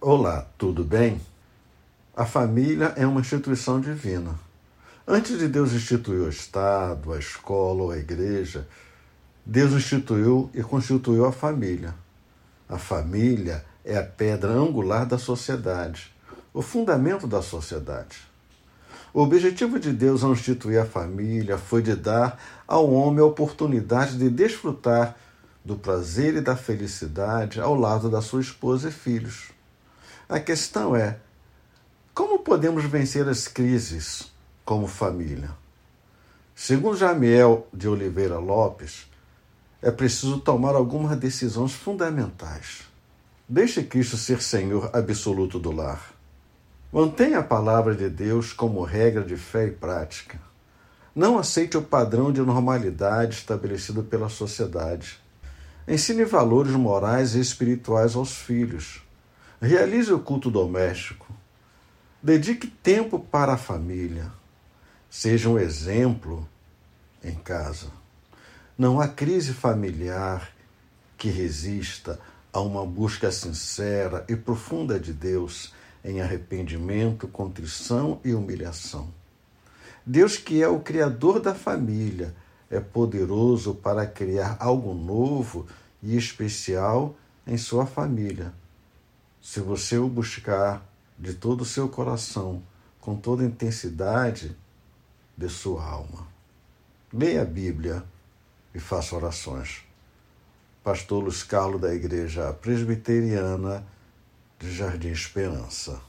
Olá, tudo bem? A família é uma instituição divina. Antes de Deus instituir o Estado, a escola ou a igreja, Deus instituiu e constituiu a família. A família é a pedra angular da sociedade, o fundamento da sociedade. O objetivo de Deus ao instituir a família foi de dar ao homem a oportunidade de desfrutar do prazer e da felicidade ao lado da sua esposa e filhos. A questão é: como podemos vencer as crises como família? Segundo Jamiel de Oliveira Lopes, é preciso tomar algumas decisões fundamentais. Deixe Cristo ser Senhor absoluto do lar. Mantenha a palavra de Deus como regra de fé e prática. Não aceite o padrão de normalidade estabelecido pela sociedade. Ensine valores morais e espirituais aos filhos. Realize o culto doméstico. Dedique tempo para a família. Seja um exemplo em casa. Não há crise familiar que resista a uma busca sincera e profunda de Deus em arrependimento, contrição e humilhação. Deus, que é o Criador da família, é poderoso para criar algo novo e especial em sua família se você o buscar de todo o seu coração, com toda a intensidade de sua alma. Leia a Bíblia e faça orações. Pastor Luiz Carlos da Igreja Presbiteriana de Jardim Esperança.